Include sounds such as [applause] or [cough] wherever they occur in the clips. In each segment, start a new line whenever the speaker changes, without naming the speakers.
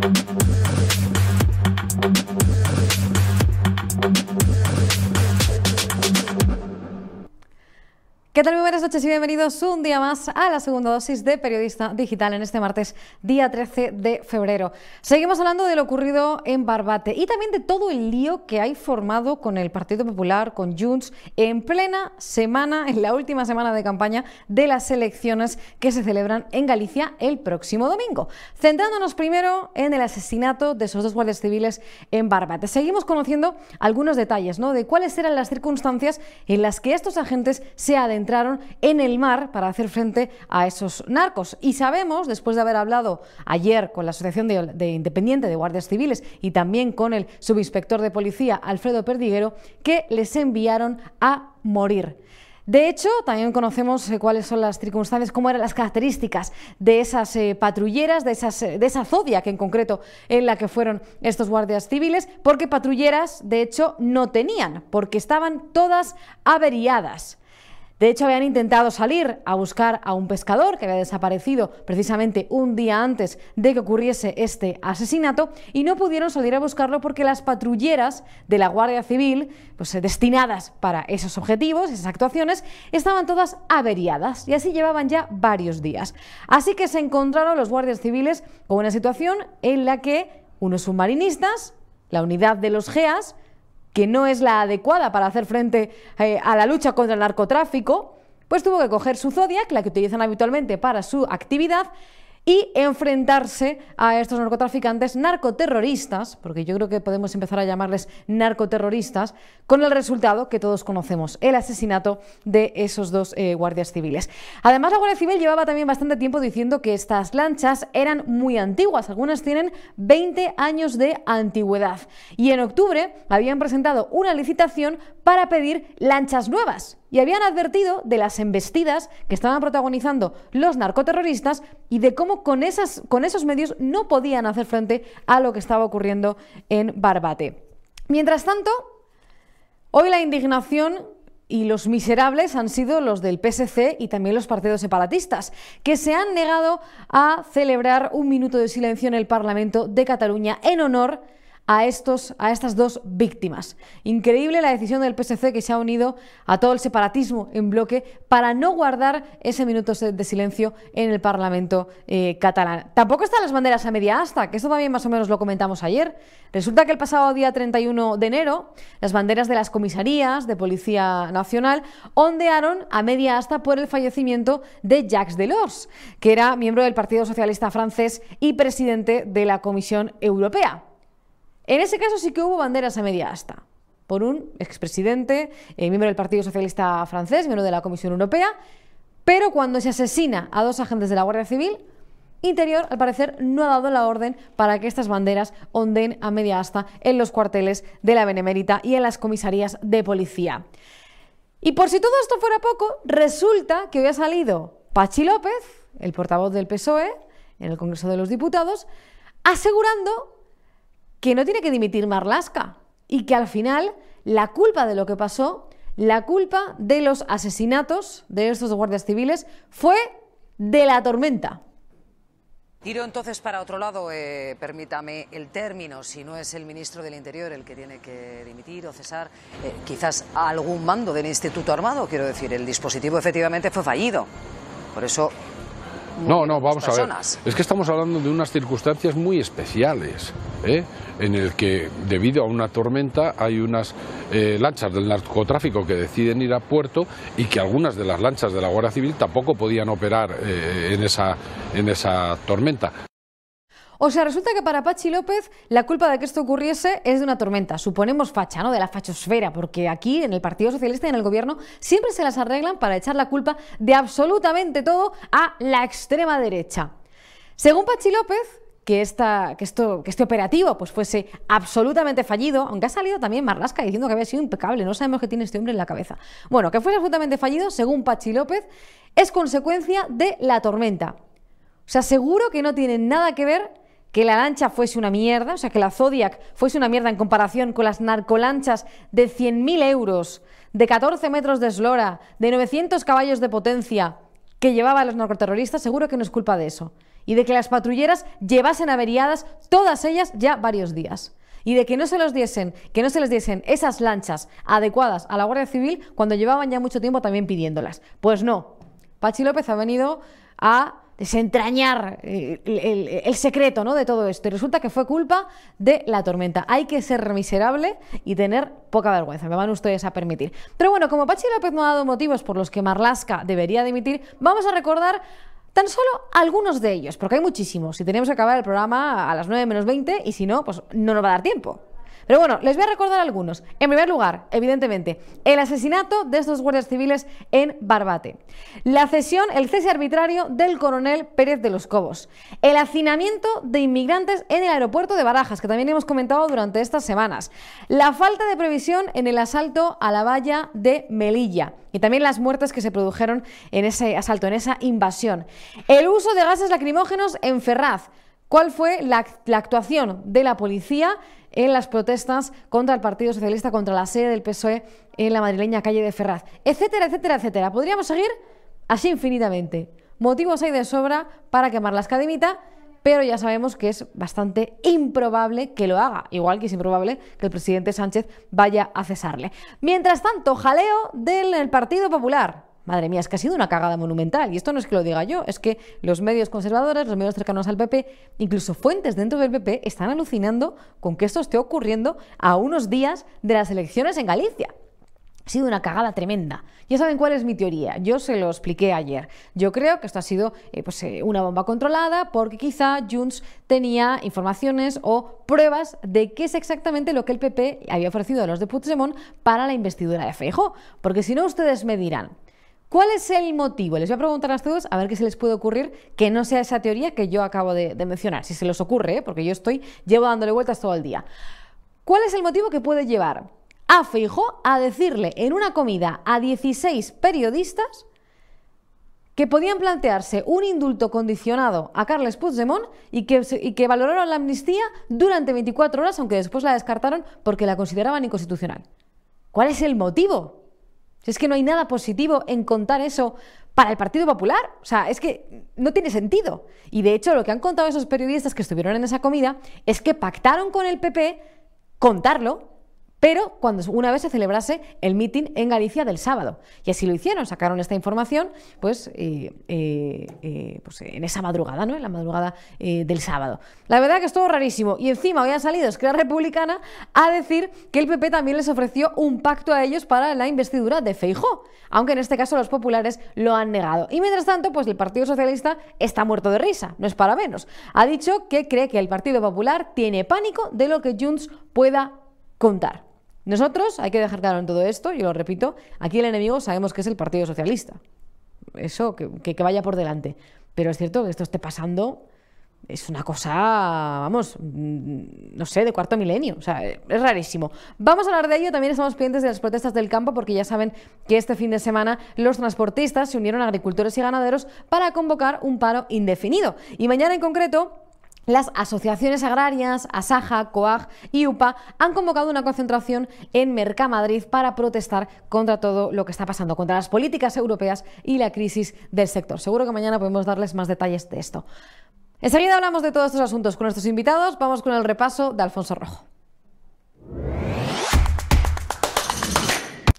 Thank you. ¿Qué tal? Muy buenas noches y bienvenidos un día más a la segunda dosis de Periodista Digital en este martes, día 13 de febrero. Seguimos hablando de lo ocurrido en Barbate y también de todo el lío que hay formado con el Partido Popular, con Junts, en plena semana, en la última semana de campaña de las elecciones que se celebran en Galicia el próximo domingo. Centrándonos primero en el asesinato de esos dos guardias civiles en Barbate. Seguimos conociendo algunos detalles ¿no? de cuáles eran las circunstancias en las que estos agentes se adentraron entraron en el mar para hacer frente a esos narcos. Y sabemos, después de haber hablado ayer con la Asociación de, Independiente de Guardias Civiles y también con el subinspector de policía Alfredo Perdiguero, que les enviaron a morir. De hecho, también conocemos eh, cuáles son las circunstancias, cómo eran las características de esas eh, patrulleras, de, eh, de esa Zodiac en concreto en la que fueron estos guardias civiles, porque patrulleras, de hecho, no tenían, porque estaban todas averiadas. De hecho, habían intentado salir a buscar a un pescador que había desaparecido precisamente un día antes de que ocurriese este asesinato y no pudieron salir a buscarlo porque las patrulleras de la Guardia Civil, pues eh, destinadas para esos objetivos, esas actuaciones, estaban todas averiadas y así llevaban ya varios días. Así que se encontraron los guardias civiles con una situación en la que unos submarinistas, la unidad de los GEAS, que no es la adecuada para hacer frente eh, a la lucha contra el narcotráfico, pues tuvo que coger su Zodiac, la que utilizan habitualmente para su actividad, y enfrentarse a estos narcotraficantes narcoterroristas, porque yo creo que podemos empezar a llamarles narcoterroristas, con el resultado que todos conocemos, el asesinato de esos dos eh, guardias civiles. Además, la Guardia Civil llevaba también bastante tiempo diciendo que estas lanchas eran muy antiguas, algunas tienen 20 años de antigüedad, y en octubre habían presentado una licitación para pedir lanchas nuevas y habían advertido de las embestidas que estaban protagonizando los narcoterroristas y de cómo con, esas, con esos medios no podían hacer frente a lo que estaba ocurriendo en Barbate. Mientras tanto, hoy la indignación y los miserables han sido los del PSC y también los partidos separatistas, que se han negado a celebrar un minuto de silencio en el Parlamento de Cataluña en honor estos, a estas dos víctimas. Increíble la decisión del PSC que se ha unido a todo el separatismo en bloque para no guardar ese minuto de silencio en el Parlamento eh, catalán. Tampoco están las banderas a media asta, que esto también más o menos lo comentamos ayer. Resulta que el pasado día 31 de enero las banderas de las comisarías de Policía Nacional ondearon a media asta por el fallecimiento de Jacques Delors, que era miembro del Partido Socialista francés y presidente de la Comisión Europea. En ese caso sí que hubo banderas a media asta por un expresidente, eh, miembro del Partido Socialista francés, miembro de la Comisión Europea, pero cuando se asesina a dos agentes de la Guardia Civil, Interior, al parecer, no ha dado la orden para que estas banderas onden a media asta en los cuarteles de la Benemérita y en las comisarías de policía. Y por si todo esto fuera poco, resulta que hoy ha salido Pachi López, el portavoz del PSOE, en el Congreso de los Diputados, asegurando que no tiene que dimitir Marlasca y que al final la culpa de lo que pasó, la culpa de los asesinatos de estos guardias civiles fue de la tormenta.
Tiro entonces para otro lado, eh, permítame el término, si no es el ministro del Interior el que tiene que dimitir o cesar, eh, quizás algún mando del Instituto Armado, quiero decir, el dispositivo efectivamente fue fallido. Por eso
no, no, vamos a ver. Es que estamos hablando de unas circunstancias muy especiales, ¿eh? en el que debido a una tormenta hay unas eh, lanchas del narcotráfico que deciden ir a puerto y que algunas de las lanchas de la Guardia Civil tampoco podían operar eh, en, esa, en esa tormenta.
O sea, resulta que para Pachi López la culpa de que esto ocurriese es de una tormenta. Suponemos facha, ¿no? De la fachosfera, porque aquí en el Partido Socialista y en el gobierno siempre se las arreglan para echar la culpa de absolutamente todo a la extrema derecha. Según Pachi López, que, esto, este operativo pues fuese absolutamente fallido, aunque ha salido también Marlasca diciendo que había sido impecable, no sabemos qué tiene este hombre en la cabeza. Bueno, que fuese absolutamente fallido, según Pachi López, es consecuencia de la tormenta. O sea, seguro que no tiene nada que ver que la lancha fuese una mierda, o sea, que la Zodiac fuese una mierda en comparación con las narcolanchas de 100.000 euros, de 14 metros de eslora, de 900 caballos de potencia que llevaban los narcoterroristas, seguro que no es culpa de eso. y de que las patrulleras llevasen averiadas todas ellas ya varios días y de que no se los diesen, que no se les diesen esas lanchas adecuadas a la Guardia Civil cuando llevaban ya mucho tiempo también pidiéndolas. Pues no. Pachi López ha venido a desentrañar eh, el, secreto ¿no? de todo esto. Y resulta que fue culpa de la tormenta. Hay que ser miserable y tener poca vergüenza, me van ustedes a permitir. Pero bueno, como Pachi López no ha dado motivos por los que Marlasca debería dimitir, vamos a recordar Tan solo algunos de ellos, porque hay muchísimos, y tenemos que acabar el programa a las 9 menos 20 y si no, pues no nos va a dar tiempo. Pero bueno, les voy a recordar algunos. En primer lugar, evidentemente, el asesinato de estos guardias civiles en Barbate. La cesión, el cese arbitrario del coronel Pérez de los Cobos. El hacinamiento de inmigrantes en el aeropuerto de Barajas, que también hemos comentado durante estas semanas. La falta de previsión en el asalto a la valla de Melilla. Y también las muertes que se produjeron en ese asalto, en esa invasión. El uso de gases lacrimógenos en Ferraz. ¿Cuál fue la, la actuación de la policía en las protestas contra el Partido Socialista, contra la sede del PSOE en la madrileña calle de Ferraz, etcétera, etcétera, etcétera. Podríamos seguir así infinitamente. Motivos hay de sobra para quemar la escademita, pero ya sabemos que es bastante improbable que lo haga, igual que es improbable que el presidente Sánchez vaya a cesarle. Mientras tanto, jaleo del Partido Popular. Madre mía, es que ha sido una cagada monumental. Y esto no es que lo diga yo, es que los medios conservadores, los medios cercanos al PP, incluso fuentes dentro del PP, están alucinando con que esto esté ocurriendo a unos días de las elecciones en Galicia. Ha sido una cagada tremenda. Ya saben cuál es mi teoría. Yo se lo expliqué ayer. Yo creo que esto ha sido eh, pues, eh, una bomba controlada porque quizá Junts tenía informaciones o pruebas de qué es exactamente lo que el PP había ofrecido a los de Puigdemont para la investidura de Feijóo. Porque si no, ustedes me dirán, ¿Cuál es el motivo? Les voy a preguntar a todos a ver qué se les puede ocurrir que no sea esa teoría que yo acabo de, mencionar. Si se les ocurre, ¿eh? porque yo estoy, llevo dándole vueltas todo el día. ¿Cuál es el motivo que puede llevar a Feijo a decirle en una comida a 16 periodistas que podían plantearse un indulto condicionado a Carles Puigdemont y y que valoraron la amnistía durante 24 horas, aunque después la descartaron porque la consideraban inconstitucional? ¿Cuál es el motivo? Es que no hay nada positivo en contar eso para el Partido Popular. O sea, es que no tiene sentido. Y de hecho, lo que han contado esos periodistas que estuvieron en esa comida es que pactaron con el PP contarlo pero cuando una vez se celebrase el mitin en Galicia del sábado. Y así lo hicieron, sacaron esta información pues, eh, eh, eh, pues en esa madrugada, ¿no? en la madrugada del sábado. La verdad que estuvo rarísimo. Y encima hoy ha salido Esquerra Republicana a decir que el PP también les ofreció un pacto a ellos para la investidura de Feijó, aunque en este caso los populares lo han negado. Y mientras tanto, pues el Partido Socialista está muerto de risa, no es para menos. Ha dicho que cree que el Partido Popular tiene pánico de lo que Junts pueda contar. Nosotros, hay que dejar claro en todo esto, yo lo repito, aquí el enemigo sabemos que es el Partido Socialista. Eso, que, vaya por delante. Pero es cierto que esto esté pasando, es una cosa, vamos, mm, no sé, de cuarto milenio. O sea, es rarísimo. Vamos a hablar de ello. También estamos pendientes de las protestas del campo porque ya saben que este fin de semana los transportistas se unieron a agricultores y ganaderos para convocar un paro indefinido. Y mañana en concreto las asociaciones agrarias, Asaja, COAG y UPA han convocado una concentración en Mercamadrid para protestar contra todo lo que está pasando, contra las políticas europeas y la crisis del sector. Seguro que mañana podemos darles más detalles de esto. Enseguida hablamos de todos estos asuntos con nuestros invitados. Vamos con el repaso de Alfonso Rojo.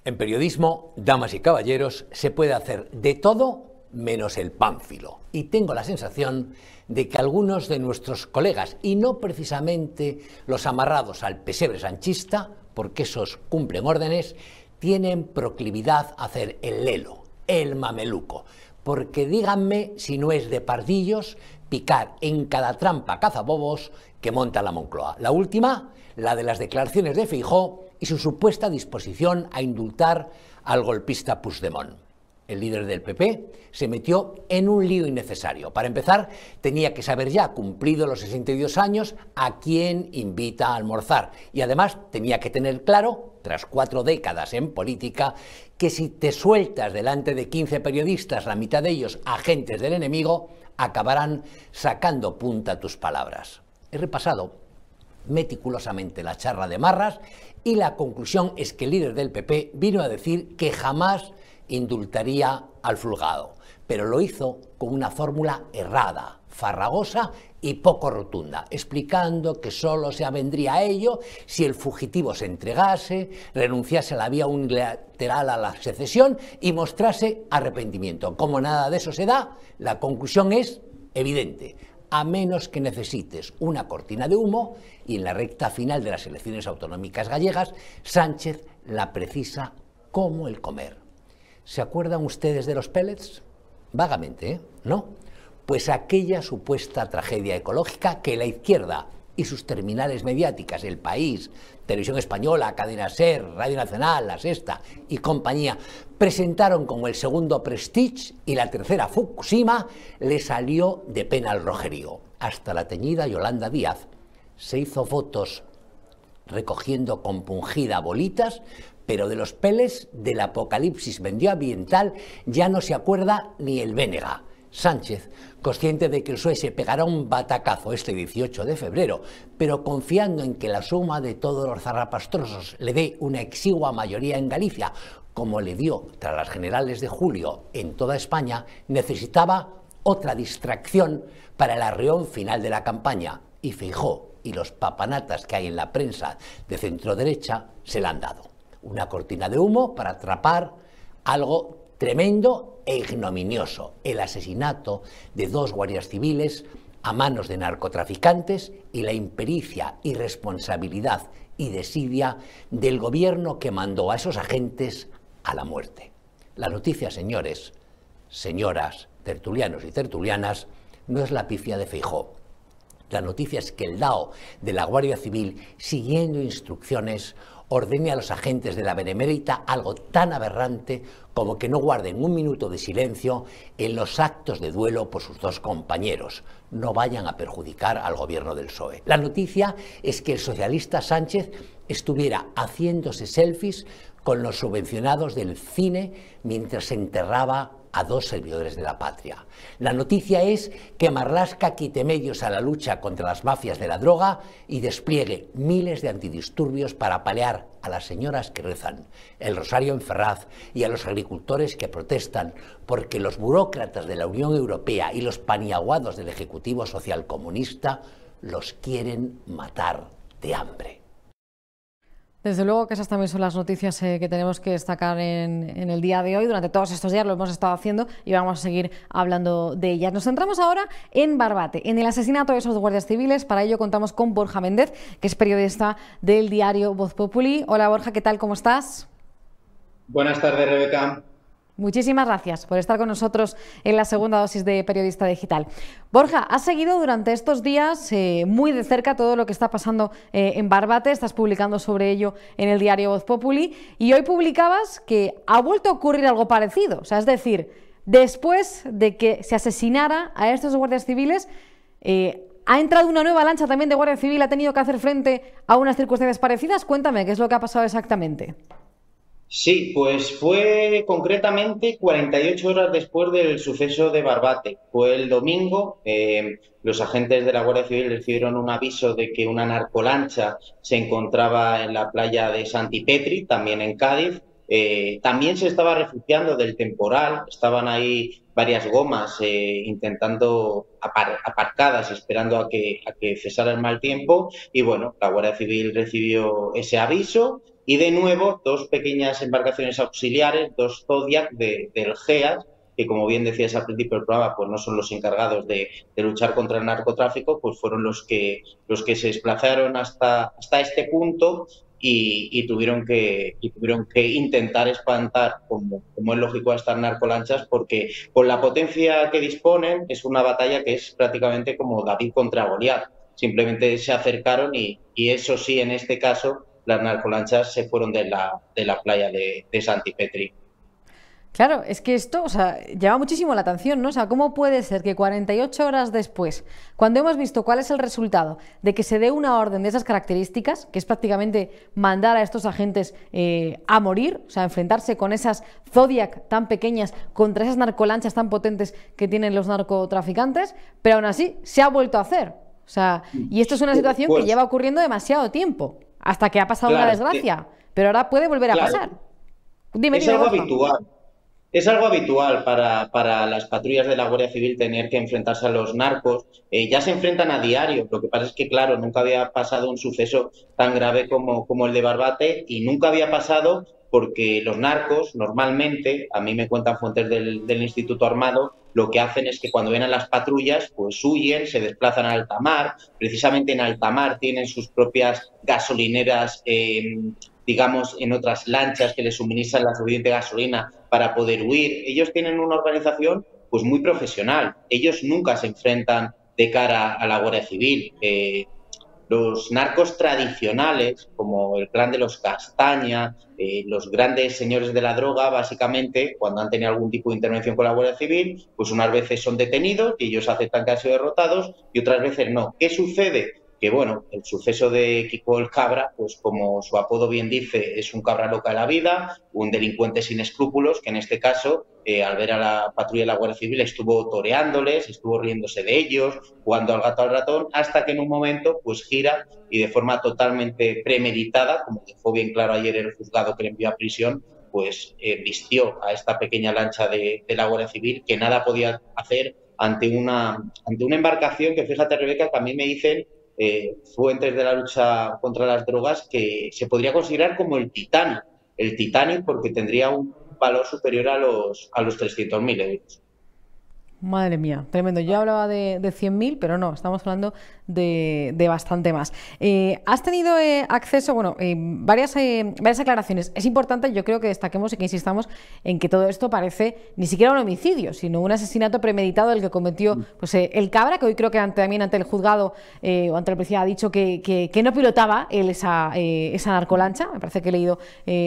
En periodismo, damas y caballeros, se puede hacer de todo menos el pánfilo. Y tengo la sensación de que algunos de nuestros colegas, y no precisamente los amarrados al pesebre sanchista, porque esos cumplen órdenes, tienen proclividad a hacer el lelo, el mameluco. Porque díganme si no es de pardillos picar en cada trampa cazabobos que monta la Moncloa. La última, la de las declaraciones de Fijó y su supuesta disposición a indultar al golpista Puigdemont el líder del PP, se metió en un lío innecesario. Para empezar, tenía que saber ya, cumplido los 62 años, a quién invita a almorzar. Y además tenía que tener claro, tras cuatro décadas en política, que si te sueltas delante de 15 periodistas, la mitad de ellos agentes del enemigo, acabarán sacando punta tus palabras. He repasado meticulosamente la charla de Marras y la conclusión es que el líder del PP vino a decir que jamás indultaría al fulgado, pero lo hizo con una fórmula errada, farragosa y poco rotunda, explicando que solo se avendría a ello si el fugitivo se entregase, renunciase a la vía unilateral a la secesión y mostrase arrepentimiento. Como nada de eso se da, la conclusión es evidente. A menos que necesites una cortina de humo y en la recta final de las elecciones autonómicas gallegas, Sánchez la precisa como el comer. ¿Se acuerdan ustedes de los pellets? Vagamente, ¿eh? ¿No? Pues aquella supuesta tragedia ecológica que la izquierda y sus terminales mediáticas, El País, Televisión Española, Cadena Ser, Radio Nacional, La Sexta y compañía, presentaron como el segundo Prestige y la tercera Fukushima, le salió de pena al rojerío. Hasta la teñida Yolanda Díaz se hizo fotos recogiendo compungida bolitas, pero de los peles del apocalipsis medioambiental ya no se acuerda ni el Vénega. Sánchez, consciente de que el PSOE se pegará un batacazo este 18 de febrero, pero confiando en que la suma de todos los zarrapastrosos le dé una exigua mayoría en Galicia, como le dio tras las generales de julio en toda España, necesitaba otra distracción para el arreón final de la campaña, y Feijó y los papanatas que hay en la prensa de centro derecha se la han dado. Una cortina de humo para atrapar algo tremendo e ignominioso, el asesinato de dos guardias civiles a manos de narcotraficantes y la impericia, irresponsabilidad y desidia del gobierno que mandó a esos agentes a la muerte. La noticia, señores, señoras, tertulianos y tertulianas, no es la pifia de Feijó. La noticia es que el DAO de la Guardia Civil, siguiendo instrucciones, ordene a los agentes de la Benemérita algo tan aberrante como que no guarden un minuto de silencio en los actos de duelo por sus dos compañeros. No vayan a perjudicar al gobierno del PSOE. La noticia es que el socialista Sánchez estuviera haciéndose selfies con los subvencionados del cine mientras se enterraba a dos servidores de la patria. La noticia es que Marlasca quite medios a la lucha contra las mafias de la droga y despliegue miles de antidisturbios para palear a las señoras que rezan, el rosario en Ferraz y a los agricultores que protestan porque los burócratas de la Unión Europea y los paniaguados del Ejecutivo Social Comunista los quieren matar de hambre.
Desde luego que esas también son las noticias eh, que tenemos que destacar en, el día de hoy. Durante todos estos días lo hemos estado haciendo y vamos a seguir hablando de ellas. Nos centramos ahora en Barbate, en el asesinato de esos guardias civiles. Para ello contamos con Borja Méndez, que es periodista del diario Voz Populi. Hola Borja, ¿qué tal? ¿Cómo estás?
Buenas tardes, Rebeca.
Muchísimas gracias por estar con nosotros en la segunda dosis de Periodista Digital. Borja, has seguido durante estos días eh, muy de cerca todo lo que está pasando eh, en Barbate, estás publicando sobre ello en el diario Voz Populi y hoy publicabas que ha vuelto a ocurrir algo parecido, o sea, es decir, después de que se asesinara a estos guardias civiles, eh, ha entrado una nueva lancha también de Guardia Civil, ha tenido que hacer frente a unas circunstancias parecidas. Cuéntame, ¿qué es lo que ha pasado exactamente?
Sí, pues fue concretamente 48 horas después del suceso de Barbate. Fue el domingo. Eh, los agentes de la Guardia Civil recibieron un aviso de que una narcolancha se encontraba en la playa de Santipetri, también en Cádiz. Eh, también se estaba refugiando del temporal. Estaban ahí varias gomas eh, intentando aparcadas, esperando a que cesara el mal tiempo. Y bueno, la Guardia Civil recibió ese aviso y de nuevo, dos pequeñas embarcaciones auxiliares, dos Zodiac de, del GEAS, que como bien decías al principio del programa, pues no son los encargados de, luchar contra el narcotráfico, pues fueron los que, los que se desplazaron hasta, hasta este punto y, tuvieron que, tuvieron que intentar espantar, como, es lógico, a estas narcolanchas, porque con la potencia que disponen es una batalla que es prácticamente como David contra Goliat. Simplemente se acercaron y eso sí, en este caso, las narcolanchas se fueron de la, de la playa de, de Santipetri.
Claro, es que esto, o sea, llama muchísimo la atención, ¿no? O sea, ¿cómo puede ser que 48 horas después, cuando hemos visto cuál es el resultado de que se dé una orden de esas características, que es prácticamente mandar a estos agentes eh, a morir, o sea, enfrentarse con esas Zodiac tan pequeñas contra esas narcolanchas tan potentes que tienen los narcotraficantes, pero aún así se ha vuelto a hacer. O sea, y esto es una situación que pues lleva ocurriendo demasiado tiempo hasta que ha pasado una desgracia, pero ahora puede volver a pasar.
Dime, es algo habitual. Es algo habitual para, para, las patrullas de la Guardia Civil tener que enfrentarse a los narcos. Eh, ya se enfrentan a diario. Lo que pasa es que, claro, nunca había pasado un suceso tan grave como, como el de Barbate y nunca había pasado porque los narcos normalmente, a mí me cuentan fuentes del, Instituto Armado, lo que hacen es que cuando ven a las patrullas, pues huyen, se desplazan a alta mar. Precisamente en alta mar tienen sus propias gasolineras eh, digamos, en otras lanchas que les suministran la suficiente gasolina para poder huir. Ellos tienen una organización pues muy profesional. Ellos nunca se enfrentan de cara a la Guardia Civil. Eh, los narcos tradicionales, como el clan de los Castaña, eh, los grandes señores de la droga, básicamente, cuando han tenido algún tipo de intervención con la Guardia Civil, pues unas veces son detenidos y ellos aceptan que han sido derrotados y otras veces no. ¿Qué sucede? Que bueno, el suceso de Kiko el Cabra, pues como su apodo bien dice, es un cabra loca de la vida, un delincuente sin escrúpulos, que en este caso, eh, al ver a la patrulla de la Guardia Civil, estuvo toreándoles, estuvo riéndose de ellos, jugando al gato al ratón, hasta que en un momento, pues gira y de forma totalmente premeditada, como dejó bien claro ayer el juzgado que le envió a prisión, pues eh, vistió a esta pequeña lancha de, de la Guardia Civil que nada podía hacer ante una, ante una embarcación que, fíjate, Rebeca, que a mí me dicen eh, fuentes de la lucha contra las drogas que se podría considerar como el Titanic. El Titanic porque tendría un valor superior a los, a los 300.000 euros.
Madre mía, tremendo. Yo hablaba de, de 100.000, pero no, estamos hablando de, bastante más. Eh, has tenido eh, acceso, bueno, eh, varias, varias aclaraciones. Es importante, yo creo que destaquemos y que insistamos en que todo esto parece ni siquiera un homicidio, sino un asesinato premeditado del que cometió mm. pues, el Cabra, que hoy creo que también ante el juzgado o ante la policía ha dicho que, que, no pilotaba él esa, esa narcolancha. Me parece que he leído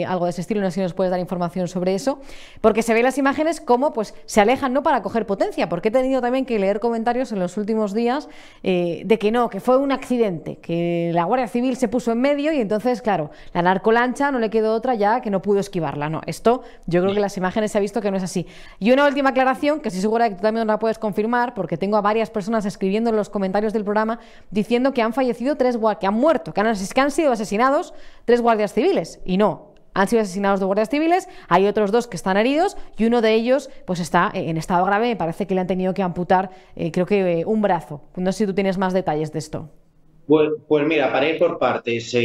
algo de ese estilo, no sé si nos puedes dar información sobre eso, porque se ven las imágenes como pues, se alejan no para coger potencia porque he tenido también que leer comentarios en los últimos días eh, de que no, que fue un accidente, que la Guardia Civil se puso en medio y entonces, claro, la narcolancha no le quedó otra ya que no pudo esquivarla. No, esto yo creo que las imágenes se ha visto que no es así. Y una última aclaración, que estoy segura que tú también la puedes confirmar, porque tengo a varias personas escribiendo en los comentarios del programa diciendo que han fallecido tres, que han muerto, que han, que han sido asesinados tres guardias civiles. Y no, han sido asesinados dos guardias civiles, hay otros dos que están heridos y uno de ellos pues está en estado grave, me parece que le han tenido que amputar eh, creo que eh, un brazo. No sé si tú tienes más detalles de esto.
Pues, pues mira, para ir por partes,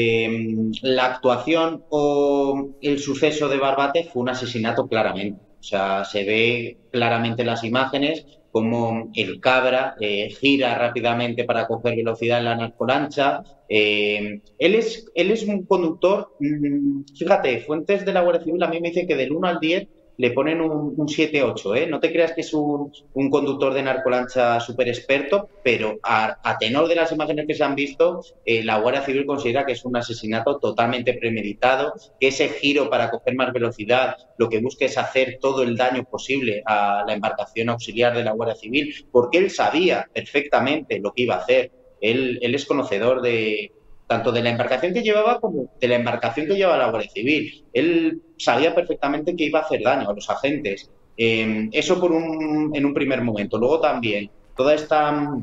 la actuación o el suceso de Barbate fue un asesinato claramente. O sea, se ve claramente en las imágenes como el cabra eh, gira rápidamente para coger velocidad en la narcolancha. Eh, él, es, él es un conductor, mm, fíjate, fuentes de la Guardia Civil a mí me dicen que del 1 al 10 le ponen un, un 7-8, ¿eh? No te creas que es un, conductor de narcolancha súper experto, pero a, tenor de las imágenes que se han visto, eh, la Guardia Civil considera que es un asesinato totalmente premeditado, que ese giro para coger más velocidad lo que busca es hacer todo el daño posible a la embarcación auxiliar de la Guardia Civil, porque él sabía perfectamente lo que iba a hacer. Él, él es conocedor de, tanto de la embarcación que llevaba como de la embarcación que llevaba la Guardia Civil. Él sabía perfectamente que iba a hacer daño a los agentes. Em, eso por un, en un primer momento. Luego también, toda esta,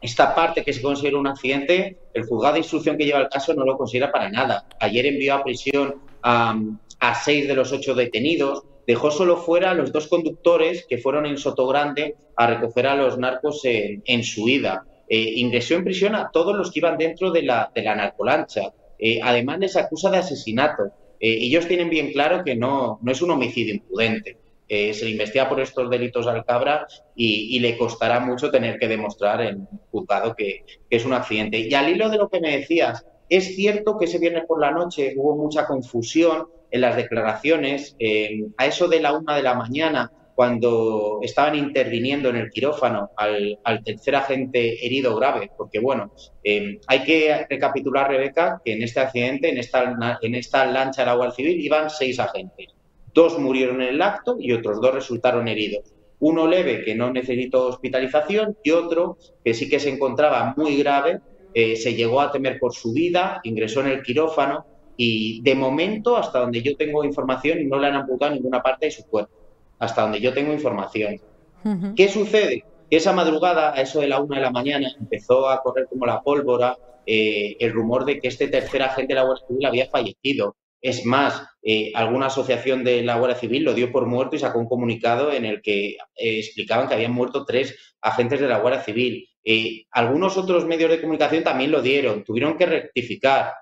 esta parte que se considera un accidente, el juzgado de instrucción que lleva el caso no lo considera para nada. Ayer envió a prisión a, seis de los ocho detenidos, dejó solo fuera a los dos conductores que fueron en Sotogrande a recoger a los narcos en, en su ida. Eh, ingresó en prisión a todos los que iban dentro de la, de la narcolancha. Eh, además, les acusa de asesinato. Eh, ellos tienen bien claro que no, no es un homicidio imprudente. se le investiga por estos delitos al cabra y, le costará mucho tener que demostrar en juzgado que, que es un accidente. Y al hilo de lo que me decías, es cierto que ese viernes por la noche hubo mucha confusión en las declaraciones. a eso de la una de la mañana cuando estaban interviniendo en el quirófano al, tercer agente herido grave, porque bueno, em, hay que recapitular, Rebeca, que en este accidente, en esta, en esta lancha del agua civil, iban seis agentes. Dos murieron en el acto y otros dos resultaron heridos. Uno leve, que no necesitó hospitalización, y otro que sí que se encontraba muy grave, eh, se llegó a temer por su vida, ingresó en el quirófano y de momento, hasta donde yo tengo información, no le han amputado ninguna parte de su cuerpo hasta donde yo tengo información. ¿Qué sucede? Que esa madrugada, a eso de la una de la mañana, empezó a correr como la pólvora eh, el rumor de que este tercer agente de la Guardia Civil había fallecido. Es más, eh, alguna asociación de la Guardia Civil lo dio por muerto y sacó un comunicado en el que eh, explicaban que habían muerto tres agentes de la Guardia Civil. Eh, algunos otros medios de comunicación también lo dieron, tuvieron que rectificar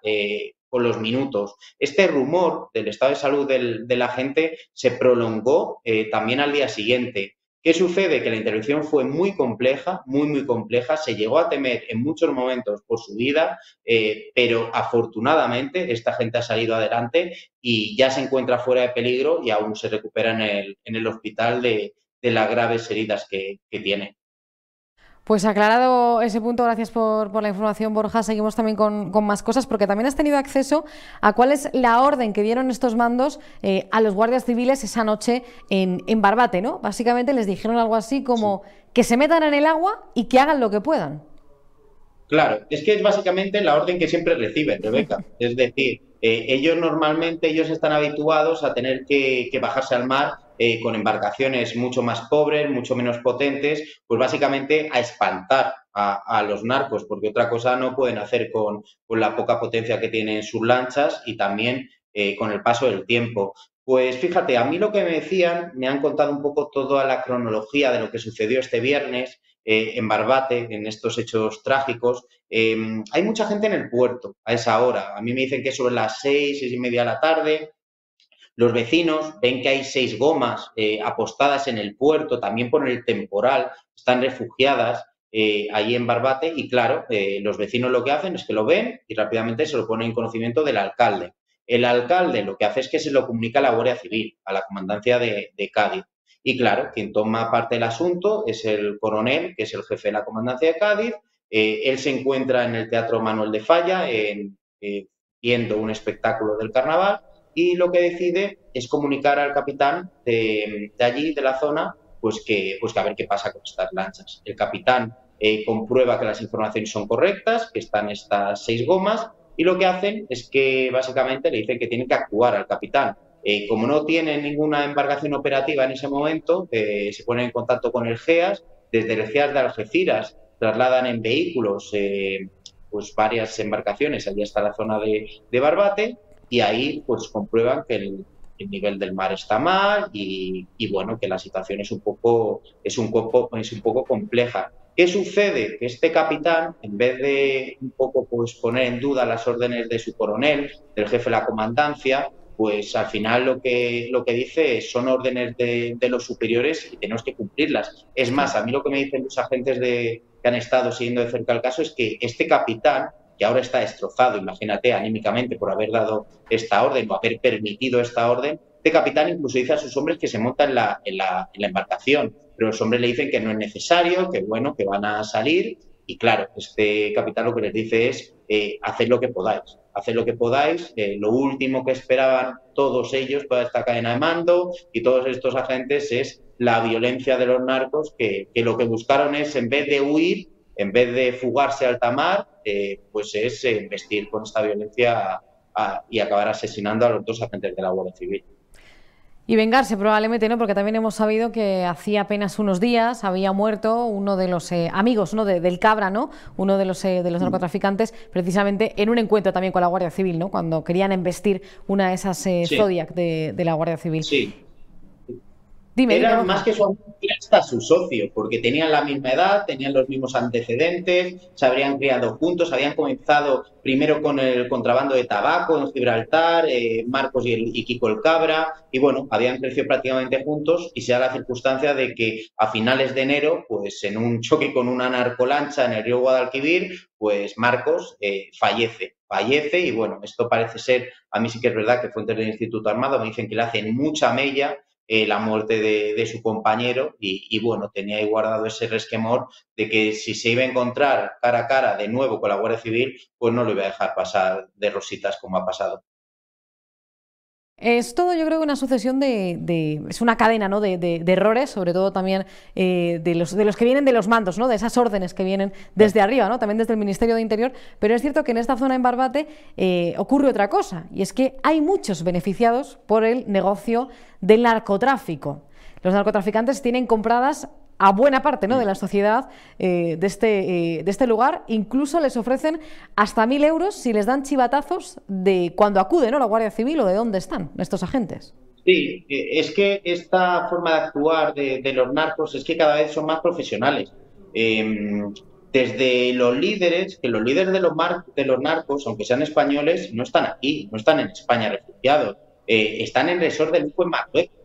con los minutos. Este rumor del estado de salud del, de la gente se prolongó también al día siguiente. ¿Qué sucede? Que la intervención fue muy compleja, muy, muy compleja. Se llegó a temer en muchos momentos por su vida, eh, pero afortunadamente esta gente ha salido adelante y ya se encuentra fuera de peligro y aún se recupera en el, en el hospital de, las graves heridas que, que tiene.
Pues aclarado ese punto, gracias por, la información, Borja. Seguimos también con, más cosas, porque también has tenido acceso a cuál es la orden que dieron estos mandos eh, a los guardias civiles esa noche en, Barbate, ¿no? Básicamente les dijeron algo así como que se metan en el agua y que hagan lo que puedan.
Claro, es que es básicamente la orden que siempre reciben, Rebeca. Es decir, eh, ellos normalmente ellos están habituados a tener que, bajarse al mar eh, con embarcaciones mucho más pobres, mucho menos potentes, pues básicamente a espantar a, los narcos, porque otra cosa no pueden hacer con, la poca potencia que tienen sus lanchas y también eh, con el paso del tiempo. Pues fíjate, a mí lo que me decían, me han contado un poco toda la cronología de lo que sucedió este viernes eh, en Barbate, en estos hechos trágicos. Em, hay mucha gente en el puerto a esa hora. A mí me dicen que sobre las seis, seis y media de la tarde. Los vecinos ven que hay seis gomas eh, apostadas en el puerto, también por el temporal, están refugiadas eh, allí en Barbate y claro, los vecinos lo que hacen es que lo ven y rápidamente se lo ponen en conocimiento del alcalde. El alcalde lo que hace es que se lo comunica a la Guardia Civil, a la comandancia de Cádiz. Y claro, quien toma parte del asunto es el coronel, que es el jefe de la comandancia de Cádiz. Eh, él se encuentra en el Teatro Manuel de Falla, en, eh, viendo un espectáculo del carnaval, y lo que decide es comunicar al capitán de, allí, de la zona, pues que, pues que a ver qué pasa con estas lanchas. El capitán eh, comprueba que las informaciones son correctas, que están estas seis gomas, y lo que hacen es que básicamente le dicen que tienen que actuar al capitán. Eh, como no tienen ninguna embarcación operativa en ese momento, eh, se ponen en contacto con el GEAS. Desde el GEAS de Algeciras trasladan en vehículos eh, pues varias embarcaciones allí hasta la zona de, Barbate y ahí pues comprueban que el, nivel del mar está mal y, bueno, que la situación es un poco, es un poco, es un poco compleja. ¿Qué sucede? Que este capitán, en vez de un poco pues, poner en duda las órdenes de su coronel, del jefe de la comandancia, pues al final lo que, lo que dice son órdenes de, los superiores y tenemos que cumplirlas. Es más, a mí lo que me dicen los agentes de, que han estado siguiendo de cerca el caso es que este capitán, que ahora está destrozado, imagínate, anímicamente por haber dado esta orden o haber permitido esta orden, este capitán incluso dice a sus hombres que se montan en la, embarcación, pero los hombres le dicen que no es necesario, que bueno, que van a salir y claro, este capitán lo que les dice es eh, haced lo que podáis haced lo que podáis. Eh, lo último que esperaban todos ellos, toda esta cadena de mando y todos estos agentes es la violencia de los narcos, que, lo que buscaron es, en vez de huir, en vez de fugarse al tamar, eh, pues es investir con esta violencia y acabar asesinando a los dos agentes de la Guardia Civil.
Y vengarse probablemente, ¿no? Porque también hemos sabido que hacía apenas unos días había muerto uno de los eh, amigos ¿no? del Cabra, ¿no? Uno de los, eh, de los mm. narcotraficantes, precisamente en un encuentro también con la Guardia Civil, ¿no? Cuando querían embestir una de esas eh, Zodiac de, de, la Guardia Civil.
Sí. Era más que su amigo, hasta su socio, porque tenían la misma edad, tenían los mismos antecedentes, se habrían criado juntos, habían comenzado primero con el contrabando de tabaco en Gibraltar, eh, Marcos y, el, Kiko el Cabra, y bueno, habían crecido prácticamente juntos y se da la circunstancia de que a finales de enero, pues en un choque con una narcolancha en el río Guadalquivir, pues Marcos eh, fallece fallece y bueno, esto parece ser, a mí sí que es verdad que fuentes del Instituto Armado me dicen que le hacen mucha mella eh, la muerte de, su compañero y, bueno, tenía ahí guardado ese resquemor de que si se iba a encontrar cara a cara de nuevo con la Guardia Civil, pues no lo iba a dejar pasar de rositas como ha pasado.
Es todo, yo creo, una sucesión de, es una cadena ¿no? de, errores, sobre todo también eh, de, los, de los que vienen de los mandos, ¿no? de esas órdenes que vienen desde arriba, ¿no? también desde el Ministerio de Interior. Pero es cierto que en esta zona en Barbate eh, ocurre otra cosa, y es que hay muchos beneficiados por el negocio del narcotráfico. Los narcotraficantes tienen compradas a buena parte ¿no? de la sociedad de, este, de este lugar. Incluso les ofrecen hasta mil euros si les dan chivatazos de cuando acude ¿no? la Guardia Civil o de dónde están estos agentes.
Sí, es que esta forma de actuar de, los narcos es que cada vez son más profesionales. Em, desde los líderes, que los líderes de los, de los narcos, aunque sean españoles, no están aquí, no están en España refugiados, eh, están en resort de lujo en Marruecos,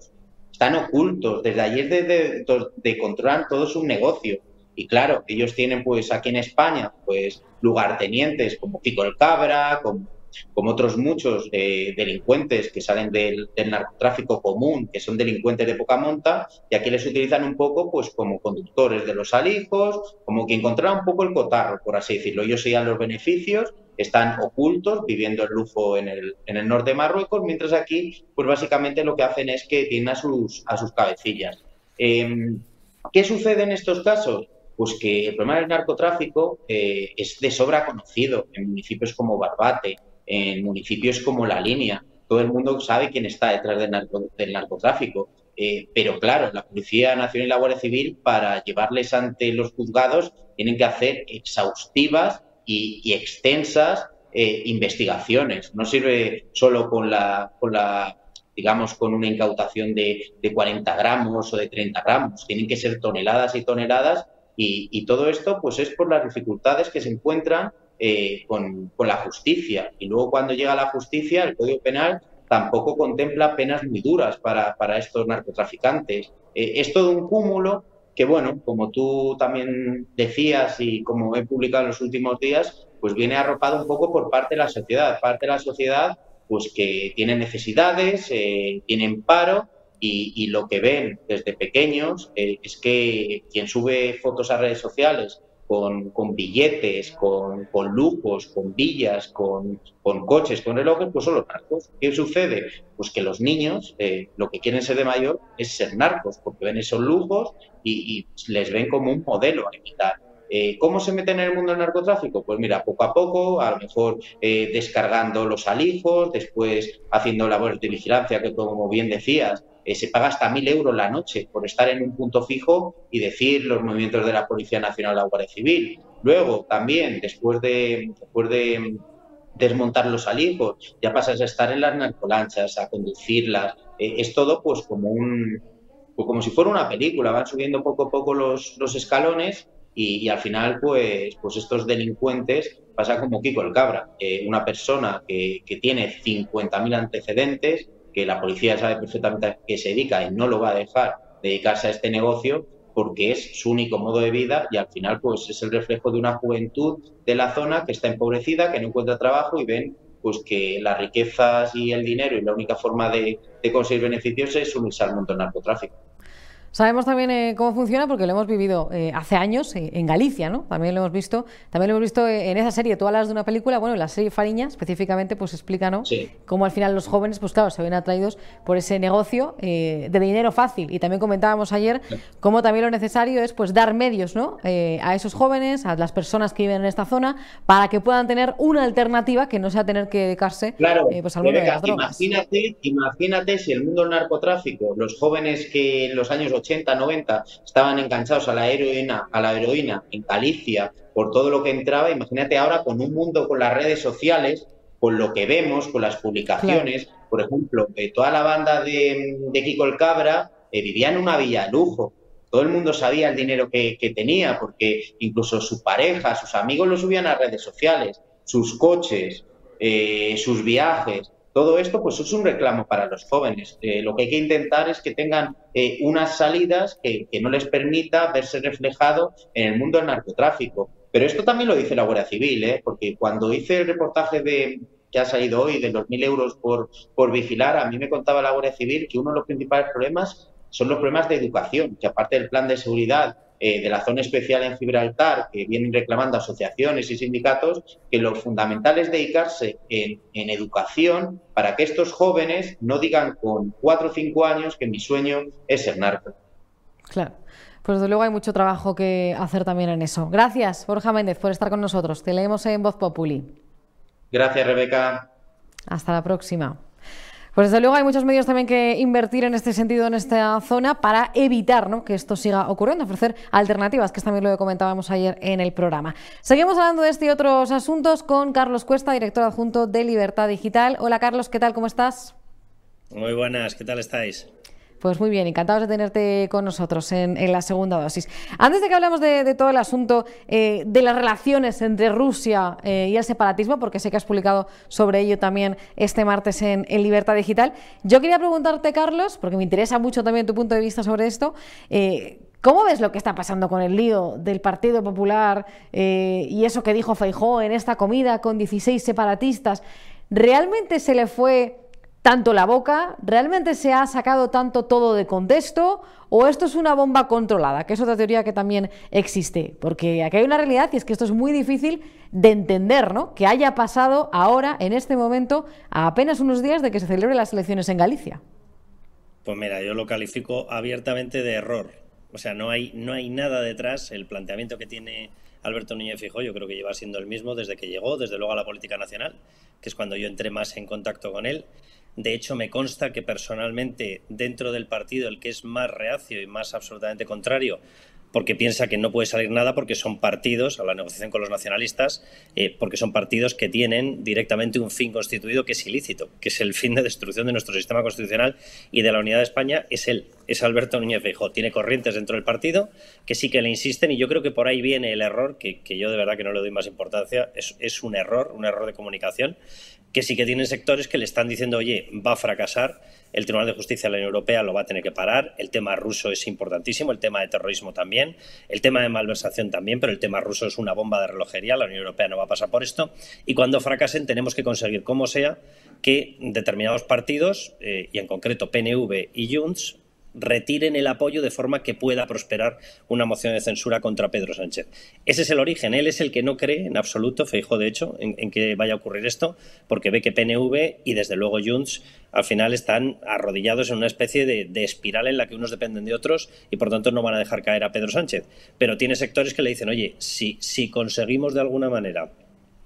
están ocultos, desde ayer de, de, de controlan todo su negocio. Y claro, ellos tienen pues aquí en España pues lugartenientes como Pico el Cabra, como como otros muchos delincuentes que salen del, narcotráfico común, que son delincuentes de poca monta, y aquí les utilizan un poco pues como conductores de los alijos, como que encontraron un poco el cotarro, por así decirlo. Ellos serían los beneficios, están ocultos, viviendo el lujo en el, en el norte de Marruecos, mientras aquí, pues básicamente lo que hacen es que tienen a sus, a sus cabecillas. Em, ¿Qué sucede en estos casos? Pues que el problema del narcotráfico eh, es de sobra conocido en municipios como Barbate, en municipios como La Línea. Todo el mundo sabe quién está detrás del, narcotráfico. Eh, pero claro, la Policía Nacional y la Guardia Civil, para llevarles ante los juzgados, tienen que hacer exhaustivas y, extensas eh, investigaciones. No sirve solo con la, con la digamos, con una incautación de, de, 40 gramos o de 30 gramos. Tienen que ser toneladas y toneladas y, y todo esto pues es por las dificultades que se encuentran eh, con, la justicia. Y luego cuando llega la justicia, el Código Penal tampoco contempla penas muy duras para, estos narcotraficantes. Eh, es todo un cúmulo que, bueno, como tú también decías y como he publicado en los últimos días, pues viene arropado un poco por parte de la sociedad, parte de la sociedad pues que tiene necesidades, eh, tienen paro y, lo que ven desde pequeños es que quien sube fotos a redes sociales con, billetes, con, lujos, con villas, con, con, coches, con relojes, pues son los narcos. ¿Qué sucede? Pues que los niños eh, lo que quieren ser de mayor es ser narcos, porque ven esos lujos y, les ven como un modelo a imitar. Eh, ¿Cómo se meten en el mundo del narcotráfico? Pues mira, poco a poco, a lo mejor eh, descargando los alijos, después haciendo labores de vigilancia, que como bien decías, eh, se paga hasta mil euros la noche por estar en un punto fijo y decir los movimientos de la Policía Nacional o la Guardia Civil. Luego, también, después de, después de desmontar los alijos, ya pasas a estar en las narcolanchas, a conducirlas. Eh, es todo pues como un pues, como si fuera una película, van subiendo poco a poco los, los escalones y, al final pues, pues estos delincuentes pasa como Kiko el Cabra, eh, una persona que, que tiene 50.000 antecedentes, que la policía sabe perfectamente a qué se dedica y no lo va a dejar dedicarse a este negocio porque es su único modo de vida y al final pues es el reflejo de una juventud de la zona que está empobrecida, que no encuentra trabajo y ven pues que las riquezas y el dinero y la única forma de, conseguir beneficios es unirse al mundo del narcotráfico.
Sabemos también eh, cómo funciona porque lo hemos vivido eh, hace años eh, en Galicia, ¿no? También lo hemos visto, también lo hemos visto en esa serie, tú hablas de una película, bueno, en la serie Fariña específicamente pues explica, ¿no? Cómo al final los jóvenes, pues claro, se ven atraídos por ese negocio de dinero fácil. Y también comentábamos ayer cómo también lo necesario es pues dar medios, ¿no? a esos jóvenes, a las personas que viven en esta zona, para que puedan tener una alternativa que no sea tener que dedicarse
claro, pues, al mundo de las drogas. Imagínate, imagínate si el mundo del narcotráfico, los jóvenes que en los años 80 80, 90 estaban enganchados a la heroína, a la heroína en Galicia por todo lo que entraba, imagínate ahora con un mundo con las redes sociales, con lo que vemos, con las publicaciones, por ejemplo, eh, toda la banda de, Kiko el Cabra eh, vivía en una villa de lujo. Todo el mundo sabía el dinero que, tenía, porque incluso su pareja, sus amigos lo subían a redes sociales, sus coches, eh, sus viajes. Todo esto pues es un reclamo para los jóvenes. Eh, lo que hay que intentar es que tengan eh, unas salidas que, no les permita verse reflejado en el mundo del narcotráfico. Pero esto también lo dice la Guardia Civil, ¿eh? porque cuando hice el reportaje de, que ha salido hoy de los mil euros por, por vigilar, a mí me contaba la Guardia Civil que uno de los principales problemas son los problemas de educación, que aparte del plan de seguridad eh, de la zona especial en Gibraltar, que vienen reclamando asociaciones y sindicatos, que lo fundamental es dedicarse en, educación para que estos jóvenes no digan con cuatro o cinco años que mi sueño es ser narco.
Claro. Pues desde luego hay mucho trabajo que hacer también en eso. Gracias, Borja Méndez, por estar con nosotros. Te leemos en Voz Populi.
Gracias, Rebeca.
Hasta la próxima. Pues desde luego hay muchos medios también que invertir en este sentido en esta zona para evitar ¿no? que esto siga ocurriendo, ofrecer alternativas, que también lo comentábamos ayer en el programa. Seguimos hablando de este y otros asuntos con Carlos Cuesta, director adjunto de Libertad Digital. Hola Carlos, ¿qué tal? ¿Cómo estás?
Muy buenas, ¿qué tal estáis?
Pues muy bien, encantados de tenerte con nosotros en, la segunda dosis. Antes de que hablemos de, todo el asunto eh, de las relaciones entre Rusia eh, y el separatismo, porque sé que has publicado sobre ello también este martes en, Libertad Digital, yo quería preguntarte, Carlos, porque me interesa mucho también tu punto de vista sobre esto, eh, ¿Cómo ves lo que está pasando con el lío del Partido Popular y eso que dijo Feijó en esta comida con 16 separatistas? ¿Realmente se le fue tanto la boca? ¿Realmente se ha sacado tanto todo de contexto? ¿O esto es una bomba controlada? Que es otra teoría que también existe. Porque aquí hay una realidad y es que esto es muy difícil de entender, ¿no? Que haya pasado ahora, en este momento, a apenas unos días de que se celebren las elecciones en Galicia.
Pues mira, yo lo califico abiertamente de error. O sea, no hay, no hay nada detrás. El planteamiento que tiene Alberto Núñez Fijo yo creo que lleva siendo el mismo desde que llegó, desde luego a la política nacional, que es cuando yo entré más en contacto con él. De hecho, me consta que personalmente dentro del partido el que es más reacio y más absolutamente contrario porque piensa que no puede salir nada porque son partidos, a la negociación con los nacionalistas, eh, porque son partidos que tienen directamente un fin constituido que es ilícito, que es el fin de destrucción de nuestro sistema constitucional y de la unidad de España, es él, es Alberto Núñez Feijóo. Tiene corrientes dentro del partido que sí que le insisten y yo creo que por ahí viene el error, que, yo de verdad que no le doy más importancia, es, es un error, un error de comunicación, que sí que tienen sectores que le están diciendo, oye, va a fracasar, el Tribunal de Justicia de la Unión Europea lo va a tener que parar, el tema ruso es importantísimo, el tema de terrorismo también, el tema de malversación también, pero el tema ruso es una bomba de relojería, la Unión Europea no va a pasar por esto, y cuando fracasen tenemos que conseguir, como sea, que determinados partidos, eh, y en concreto PNV y Junts, retiren el apoyo de forma que pueda prosperar una moción de censura contra Pedro Sánchez. Ese es el origen. Él es el que no cree en absoluto, Feijo de hecho, en, que vaya a ocurrir esto, porque ve que PNV y desde luego Junts al final están arrodillados en una especie de, de, espiral en la que unos dependen de otros y por tanto no van a dejar caer a Pedro Sánchez. Pero tiene sectores que le dicen, oye, si, si conseguimos de alguna manera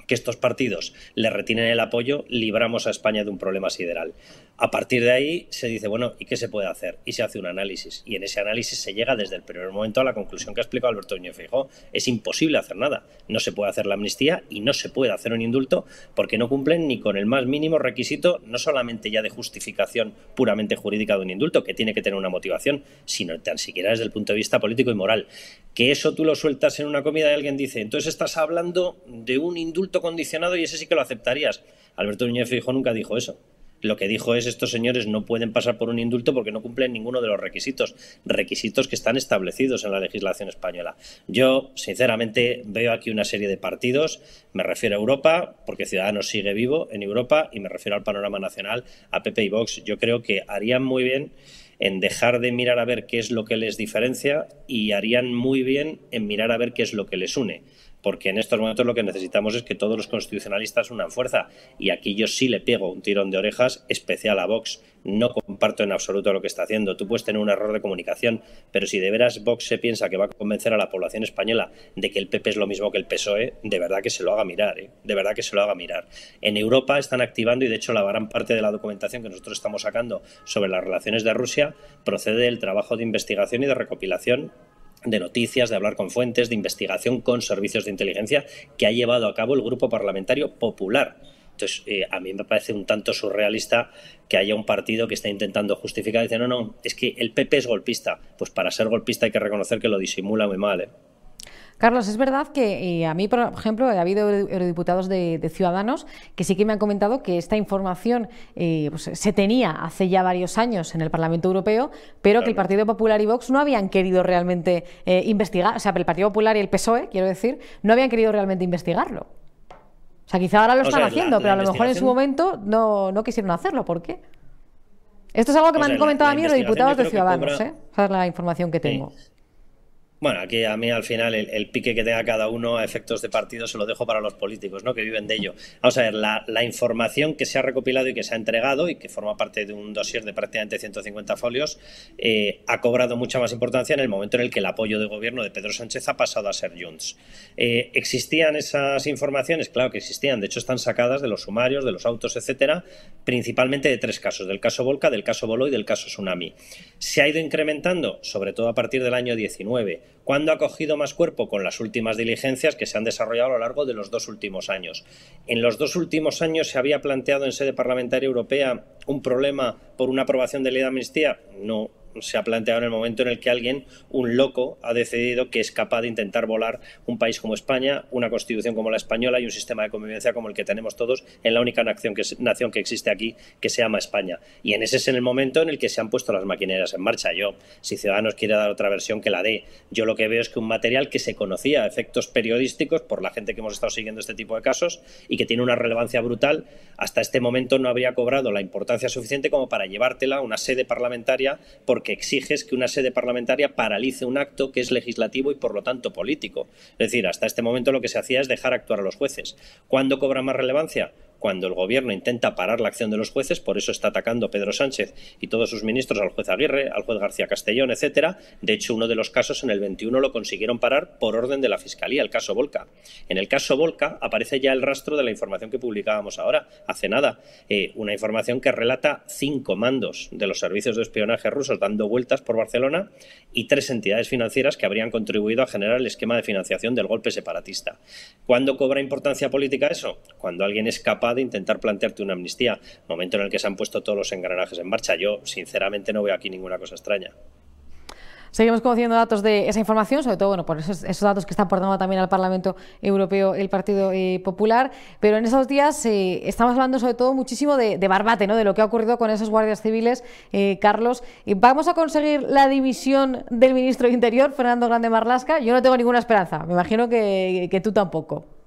que estos partidos le retinen el apoyo, libramos a España de un problema sideral. A partir de ahí se dice, bueno, ¿y qué se puede hacer? Y se hace un análisis. Y en ese análisis se llega desde el primer momento a la conclusión que ha explicado Alberto Núñez Feijóo. Es imposible hacer nada. No se puede hacer la amnistía y no se puede hacer un indulto porque no cumplen ni con el más mínimo requisito, no solamente ya de justificación puramente jurídica de un indulto, que tiene que tener una motivación, sino tan siquiera desde el punto de vista político y moral. Que eso tú lo sueltas en una comida y alguien dice, entonces estás hablando de un indulto condicionado y ese sí que lo aceptarías. Alberto Núñez Fijo nunca dijo eso. Lo que dijo es estos señores no pueden pasar por un indulto porque no cumplen ninguno de los requisitos, requisitos que están establecidos en la legislación española. Yo, sinceramente, veo aquí una serie de partidos, me refiero a Europa, porque Ciudadanos sigue vivo en Europa, y me refiero al panorama nacional, a PP y Vox. Yo creo que harían muy bien en dejar de mirar a ver qué es lo que les diferencia y harían muy bien en mirar a ver qué es lo que les une porque en estos momentos lo que necesitamos es que todos los constitucionalistas unan fuerza. Y aquí yo sí le pego un tirón de orejas especial a Vox. No comparto en absoluto lo que está haciendo. Tú puedes tener un error de comunicación, pero si de veras Vox se piensa que va a convencer a la población española de que el PP es lo mismo que el PSOE, de verdad que se lo haga mirar, ¿eh? de verdad que se lo haga mirar. En Europa están activando, y de hecho la gran parte de la documentación que nosotros estamos sacando sobre las relaciones de Rusia procede del trabajo de investigación y de recopilación de noticias, de hablar con fuentes, de investigación con servicios de inteligencia que ha llevado a cabo el Grupo Parlamentario Popular. Entonces, eh, a mí me parece un tanto surrealista que haya un partido que esté intentando justificar, dice, no, no, es que el PP es golpista. Pues para ser golpista hay que reconocer que lo disimula muy mal. ¿eh?
Carlos, es verdad que a mí, por ejemplo, ha habido eurodiputados de, Ciudadanos que sí que me han comentado que esta información eh, pues, se tenía hace ya varios años en el Parlamento Europeo, pero que el Partido Popular y Vox no habían querido realmente eh, investigar, o sea, el Partido Popular y el PSOE, quiero decir, no habían querido realmente investigarlo. O sea, quizá ahora lo están haciendo, pero a lo mejor en su momento no, no, quisieron hacerlo. ¿Por qué? Esto es algo que me han comentado a mí los diputados de Ciudadanos, ¿eh? Esa es la información que tengo.
Bueno, aquí a mí al final el, pique que tenga cada uno a efectos de partido se lo dejo para los políticos, ¿no? Que viven de ello. Vamos a ver, la, información que se ha recopilado y que se ha entregado y que forma parte de un dossier de prácticamente 150 folios eh, ha cobrado mucha más importancia en el momento en el que el apoyo de gobierno de Pedro Sánchez ha pasado a ser Junts. Eh, ¿Existían esas informaciones? Claro que existían. De hecho, están sacadas de los sumarios, de los autos, etcétera, principalmente de tres casos: del caso Volca, del caso Bolo y del caso Tsunami. Se ha ido incrementando, sobre todo a partir del año 19 ¿Cuándo ha cogido más cuerpo? Con las últimas diligencias que se han desarrollado a lo largo de los dos últimos años. En los dos últimos años se había planteado en sede parlamentaria europea un problema por una aprobación de ley de amnistía. No, se ha planteado en el momento en el que alguien, un loco, ha decidido que es capaz de intentar volar un país como España, una constitución como la española y un sistema de convivencia como el que tenemos todos en la única nación que, nación que existe aquí, que se llama España. Y en ese es en el momento en el que se han puesto las maquineras en marcha. Yo, si Ciudadanos quiere dar otra versión, que la dé. Yo lo que veo es que un material que se conocía a efectos periodísticos por la gente que hemos estado siguiendo este tipo de casos y que tiene una relevancia brutal, hasta este momento no habría cobrado la importancia suficiente como para llevártela a una sede parlamentaria porque que exiges que una sede parlamentaria paralice un acto que es legislativo y por lo tanto político. Es decir, hasta este momento lo que se hacía es dejar actuar a los jueces. ¿Cuándo cobra más relevancia? Cuando el gobierno intenta parar la acción de los jueces, por eso está atacando Pedro Sánchez y todos sus ministros al juez Aguirre, al juez García Castellón, etcétera. De hecho, uno de los casos en el 21 lo consiguieron parar por orden de la Fiscalía, el caso Volca. En el caso Volca aparece ya el rastro de la información que publicábamos ahora, hace nada, eh, una información que relata cinco mandos de los servicios de espionaje rusos dando vueltas por Barcelona y tres entidades financieras que habrían contribuido a generar el esquema de financiación del golpe separatista. ¿Cuándo cobra importancia política eso? Cuando alguien es capaz de intentar plantearte una amnistía, momento en el que se han puesto todos los engranajes en marcha. Yo, sinceramente, no veo aquí ninguna cosa extraña.
Seguimos conociendo datos de esa información, sobre todo bueno, por esos, datos que está aportando también al Parlamento Europeo el Partido eh, Popular, pero en esos días eh, estamos hablando sobre todo muchísimo de, Barbate, ¿no? de lo que ha ocurrido con esos guardias civiles, eh, Carlos. ¿Vamos a conseguir la dimisión del ministro de Interior, Fernando Grande Marlasca? Yo no tengo ninguna esperanza, me imagino que tú tampoco.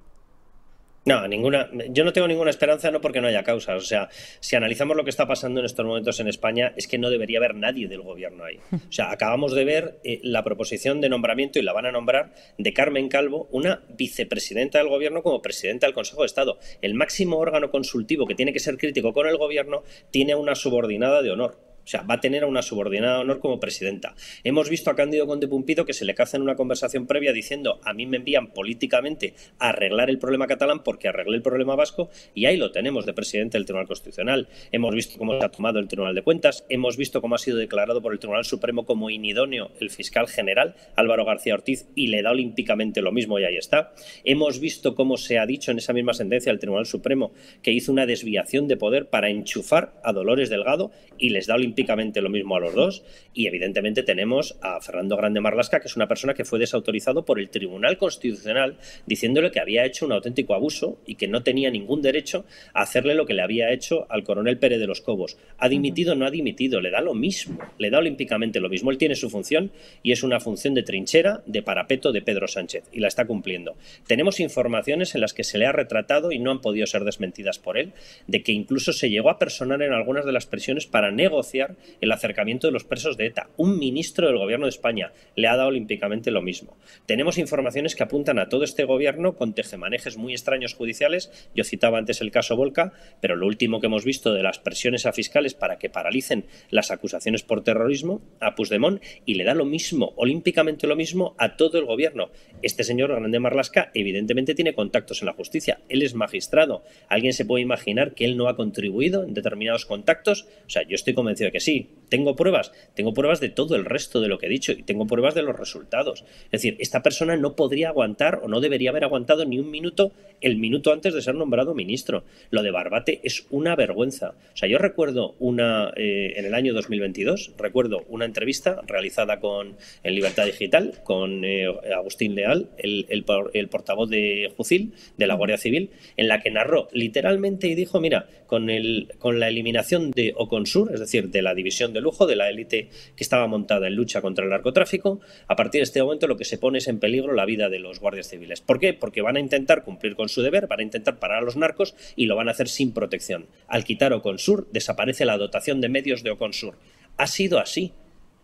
No, ninguna. Yo no tengo ninguna esperanza, no porque no haya causas. O sea, si analizamos lo que está pasando en estos momentos en España, es que no debería haber nadie del gobierno ahí. [laughs] O sea, acabamos de ver eh, la proposición de nombramiento, y la van a nombrar, de Carmen Calvo, una vicepresidenta del gobierno como presidenta del Consejo de Estado. El máximo órgano consultivo que tiene que ser crítico con el gobierno tiene una subordinada de honor. O sea, va a tener a una subordinada de honor como presidenta. Hemos visto a Cándido Conde Pumpido que se le caza en una conversación previa diciendo a mí me envían políticamente a arreglar el problema catalán porque arreglé el problema vasco y ahí lo tenemos de presidente del Tribunal Constitucional. Hemos visto cómo se ha tomado el Tribunal de Cuentas, hemos visto cómo ha sido declarado por el Tribunal Supremo como inidóneo el fiscal general Álvaro García Ortiz y le da olímpicamente lo mismo y ahí está. Hemos visto cómo se ha dicho en esa misma sentencia del Tribunal Supremo que hizo una desviación de poder para enchufar a Dolores Delgado y les da olímpicamente lo mismo a los dos. Y evidentemente tenemos a Fernando Grande Marlasca, que es una persona que fue desautorizado por el Tribunal Constitucional diciéndole que había hecho un auténtico abuso y que no tenía ningún derecho a hacerle lo que le había hecho al coronel Pérez de los Cobos. ¿Ha dimitido o no ha dimitido? Le da lo mismo, le da olímpicamente lo mismo. Él tiene su función y es una función de trinchera, de parapeto de Pedro Sánchez y la está cumpliendo. Tenemos informaciones en las que se le ha retratado y no han podido ser desmentidas por él, de que incluso se llegó a personar en algunas de las prisiones para negociar el acercamiento de los presos de ETA. Un ministro del gobierno de España le ha dado olímpicamente lo mismo. Tenemos informaciones que apuntan a todo este gobierno con tejemanejes muy extraños judiciales. Yo citaba antes el caso Volca, pero lo último que hemos visto de las presiones a fiscales para que paralicen las acusaciones por terrorismo a Puigdemont y le da lo mismo, olímpicamente lo mismo a todo el gobierno. Este señor Grande Marlasca evidentemente tiene contactos en la justicia. Él es magistrado. ¿Alguien se puede imaginar que él no ha contribuido en determinados contactos? O sea, yo estoy convencido que sí. Tengo pruebas, tengo pruebas de todo el resto de lo que he dicho y tengo pruebas de los resultados. Es decir, esta persona no podría aguantar o no debería haber aguantado ni un minuto el minuto antes de ser nombrado ministro. Lo de Barbate es una vergüenza. O sea, yo recuerdo una, eh, en el año 2022, recuerdo una entrevista realizada con, en Libertad Digital con eh, Agustín Leal, el, el, portavoz de Jucil, de la Guardia Civil, en la que narró literalmente y dijo, mira, con, el, con la eliminación de Oconsur, es decir, de la división de lujo, de la élite que estaba montada en lucha contra el narcotráfico, a partir de este momento lo que se pone es en peligro la vida de los guardias civiles. ¿Por qué? Porque van a intentar cumplir con su deber, van a intentar parar a los narcos y lo van a hacer sin protección. Al quitar Oconsur, desaparece la dotación de medios de Oconsur. Ha sido así.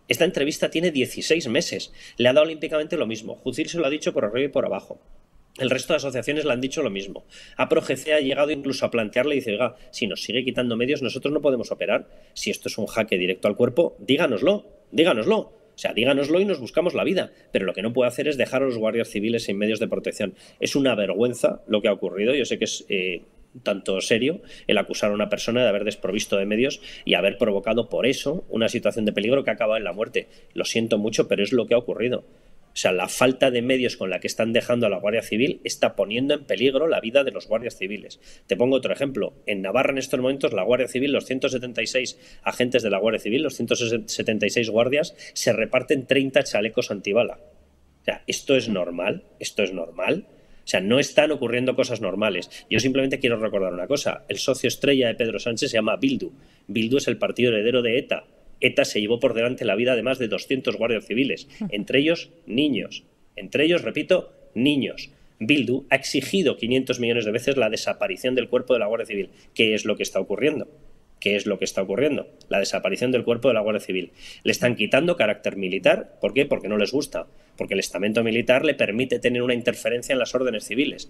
Esta entrevista tiene 16 meses. Le ha dado olímpicamente lo mismo. Jucir se lo ha dicho por arriba y por abajo. El resto de asociaciones le han dicho lo mismo. APROGC ha llegado incluso a plantearle y dice, oiga, si nos sigue quitando medios, nosotros no podemos operar. Si esto es un jaque directo al cuerpo, díganoslo, díganoslo. O sea, díganoslo y nos buscamos la vida. Pero lo que no puede hacer es dejar a los guardias civiles sin medios de protección. Es una vergüenza lo que ha ocurrido. Yo sé que es eh, tanto serio el acusar a una persona de haber desprovisto de medios y haber provocado por eso una situación de peligro que ha acabado en la muerte. Lo siento mucho, pero es lo que ha ocurrido. O sea, la falta de medios con la que están dejando a la Guardia Civil está poniendo en peligro la vida de los guardias civiles. Te pongo otro ejemplo. En Navarra en estos momentos la Guardia Civil, los 176 agentes de la Guardia Civil, los 176 guardias, se reparten 30 chalecos antibala. O sea, ¿esto es normal? ¿Esto es normal? O sea, no están ocurriendo cosas normales. Yo simplemente quiero recordar una cosa. El socio estrella de Pedro Sánchez se llama Bildu. Bildu es el partido heredero de ETA. ETA se llevó por delante la vida de más de 200 guardias civiles, entre ellos niños. Entre ellos, repito, niños. Bildu ha exigido 500 millones de veces la desaparición del cuerpo de la Guardia Civil. ¿Qué es lo que está ocurriendo? ¿Qué es lo que está ocurriendo? La desaparición del cuerpo de la Guardia Civil. Le están quitando carácter militar. ¿Por qué? Porque no les gusta. Porque el estamento militar le permite tener una interferencia en las órdenes civiles.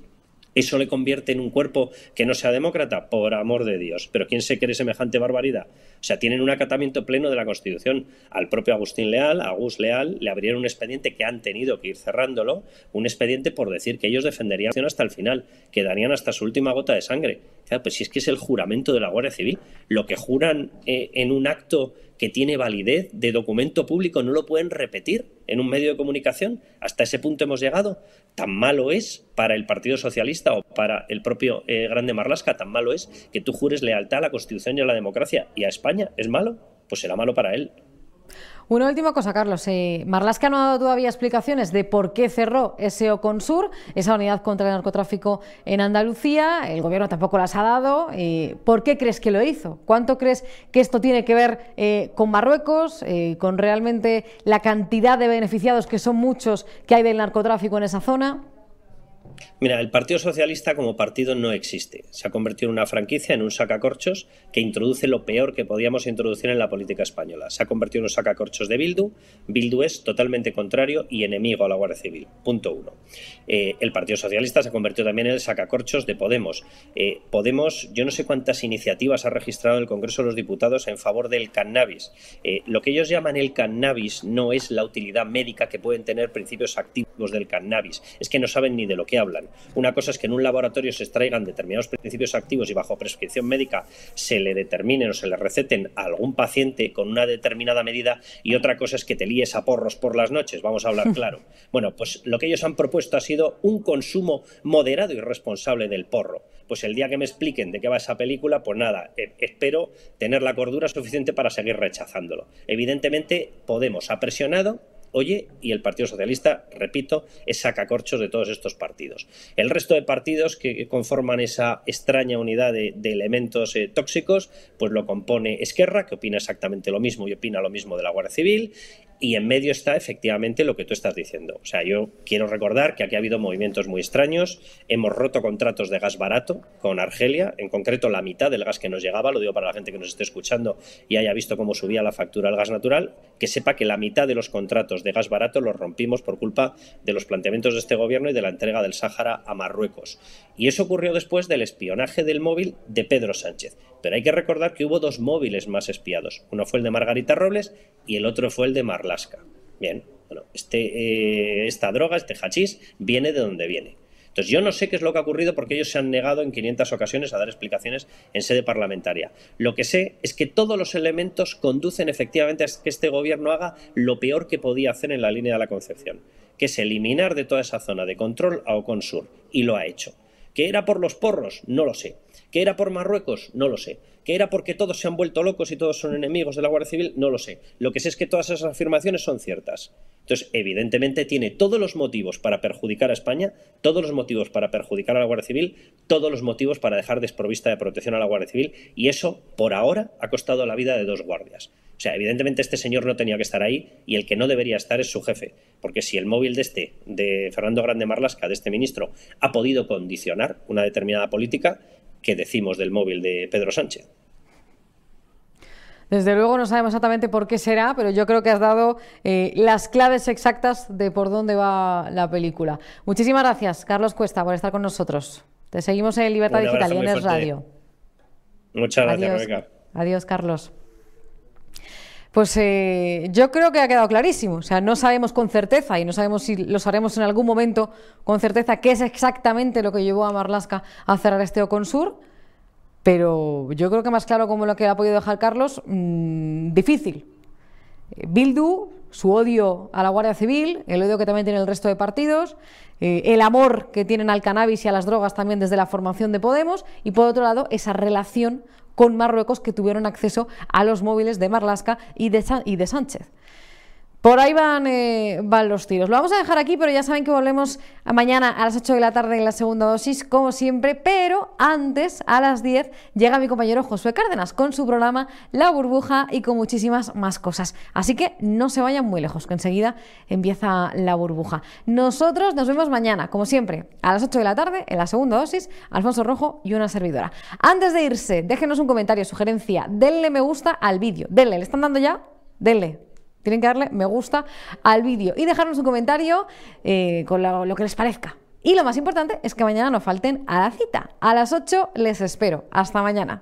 ¿Eso le convierte en un cuerpo que no sea demócrata? Por amor de Dios. Pero ¿quién se cree semejante barbaridad? O sea, tienen un acatamiento pleno de la Constitución. Al propio Agustín Leal, a Agus Leal, le abrieron un expediente que han tenido que ir cerrándolo, un expediente por decir que ellos defenderían hasta el final, que darían hasta su última gota de sangre. pues si es que es el juramento de la Guardia Civil, lo que juran eh, en un acto que tiene validez de documento público no lo pueden repetir en un medio de comunicación. Hasta ese punto hemos llegado. Tan malo es para el Partido Socialista o para el propio eh, Grande Marlasca, tan malo es que tú jures lealtad a la Constitución y a la democracia. ¿Y a España es malo? Pues será malo para él.
Una última cosa, Carlos. Eh, Marlaska no ha dado todavía explicaciones de por qué cerró ese Oconsur, esa unidad contra el narcotráfico en Andalucía. El gobierno tampoco las ha dado. Eh, ¿Por qué crees que lo hizo? ¿Cuánto crees que esto tiene que ver eh, con Marruecos, con realmente la cantidad de beneficiados, que son muchos, que hay del narcotráfico en esa zona?
Mira, el Partido Socialista como partido no existe. Se ha convertido en una franquicia, en un sacacorchos que introduce lo peor que podíamos introducir en la política española. Se ha convertido en un sacacorchos de Bildu. Bildu es totalmente contrario y enemigo a la Guardia Civil. Punto uno. Eh, el Partido Socialista se ha convertido también en el sacacorchos de Podemos. Eh, Podemos, yo no sé cuántas iniciativas ha registrado en el Congreso de los Diputados en favor del cannabis. Eh, lo que ellos llaman el cannabis no es la utilidad médica que pueden tener principios activos del cannabis. Es que no saben ni de lo que hablan una cosa es que en un laboratorio se extraigan determinados principios activos y bajo prescripción médica se le determinen o se le receten a algún paciente con una determinada medida y otra cosa es que te líes a porros por las noches, vamos a hablar [laughs] claro. Bueno, pues lo que ellos han propuesto ha sido un consumo moderado y responsable del porro. Pues el día que me expliquen de qué va esa película, pues nada, eh, espero tener la cordura suficiente para seguir rechazándolo. Evidentemente, Podemos ha presionado oye, y el Partido Socialista, repito, es sacacorchos de todos estos partidos. El resto de partidos que conforman esa extraña unidad de, elementos eh, tóxicos, pues lo compone Esquerra, que opina exactamente lo mismo y opina lo mismo de la Guardia Civil, y en medio está efectivamente lo que tú estás diciendo. O sea, yo quiero recordar que aquí ha habido movimientos muy extraños. Hemos roto contratos de gas barato con Argelia, en concreto la mitad del gas que nos llegaba, lo digo para la gente que nos esté escuchando y haya visto cómo subía la factura del gas natural, que sepa que la mitad de los contratos de gas barato los rompimos por culpa de los planteamientos de este gobierno y de la entrega del Sáhara a Marruecos. Y eso ocurrió después del espionaje del móvil de Pedro Sánchez. Pero hay que recordar que hubo dos móviles más espiados. Uno fue el de Margarita Robles y el otro fue el de Marlaska. Bien, bueno, este, eh, esta droga, este hachís, viene de donde viene. Entonces yo no sé qué es lo que ha ocurrido porque ellos se han negado en 500 ocasiones a dar explicaciones en sede parlamentaria. Lo que sé es que todos los elementos conducen efectivamente a que este gobierno haga lo peor que podía hacer en la línea de la Concepción, que es eliminar de toda esa zona de control a Oconsur. Y lo ha hecho. ¿Que era por los porros? No lo sé. ¿Que era por Marruecos? No lo sé. ¿Que era porque todos se han vuelto locos y todos son enemigos de la Guardia Civil? No lo sé. Lo que sé es que todas esas afirmaciones son ciertas. Entonces, evidentemente tiene todos los motivos para perjudicar a España, todos los motivos para perjudicar a la Guardia Civil, todos los motivos para dejar desprovista de protección a la Guardia Civil y eso, por ahora, ha costado la vida de dos guardias. O sea, evidentemente este señor no tenía que estar ahí y el que no debería estar es su jefe, porque si el móvil de este, de Fernando Grande Marlasca, de este ministro, ha podido condicionar una determinada política, ¿qué decimos del móvil de Pedro Sánchez?
Desde luego no sabemos exactamente por qué será, pero yo creo que has dado eh, las claves exactas de por dónde va la película. Muchísimas gracias, Carlos Cuesta, por estar con nosotros. Te seguimos en Libertad Digital y en el radio.
Muchas gracias, Adiós.
Adiós, Carlos. Pues eh, yo creo que ha quedado clarísimo. O sea, no sabemos con certeza y no sabemos si lo sabremos en algún momento con certeza qué es exactamente lo que llevó a Marlaska a cerrar este Oconsur. Pero yo creo que más claro como lo que ha podido dejar Carlos, mm, difícil. Eh, Bildu, su odio a la Guardia Civil, el odio que también tiene el resto de partidos, eh, el amor que tienen al cannabis y a las drogas también desde la formación de Podemos, y por otro lado, esa relación con Marruecos que tuvieron acceso a los móviles de Marlasca y de, y de Sánchez. Por ahí van, eh, van, los tiros. Lo vamos a dejar aquí, pero ya saben que volvemos mañana a las 8 de la tarde en la segunda dosis, como siempre. Pero antes, a las 10, llega mi compañero Josué Cárdenas con su programa La Burbuja y con muchísimas más cosas. Así que no se vayan muy lejos, que enseguida empieza La Burbuja. Nosotros nos vemos mañana, como siempre, a las 8 de la tarde en la segunda dosis. Alfonso Rojo y una servidora. Antes de irse, déjenos un comentario, sugerencia. Denle me gusta al vídeo. Denle, ¿le están dando ya? Denle, tienen que darle me gusta al vídeo y dejarnos un comentario eh, con lo, lo que les parezca. Y lo más importante es que mañana no falten a la cita. A las 8 les espero. Hasta mañana.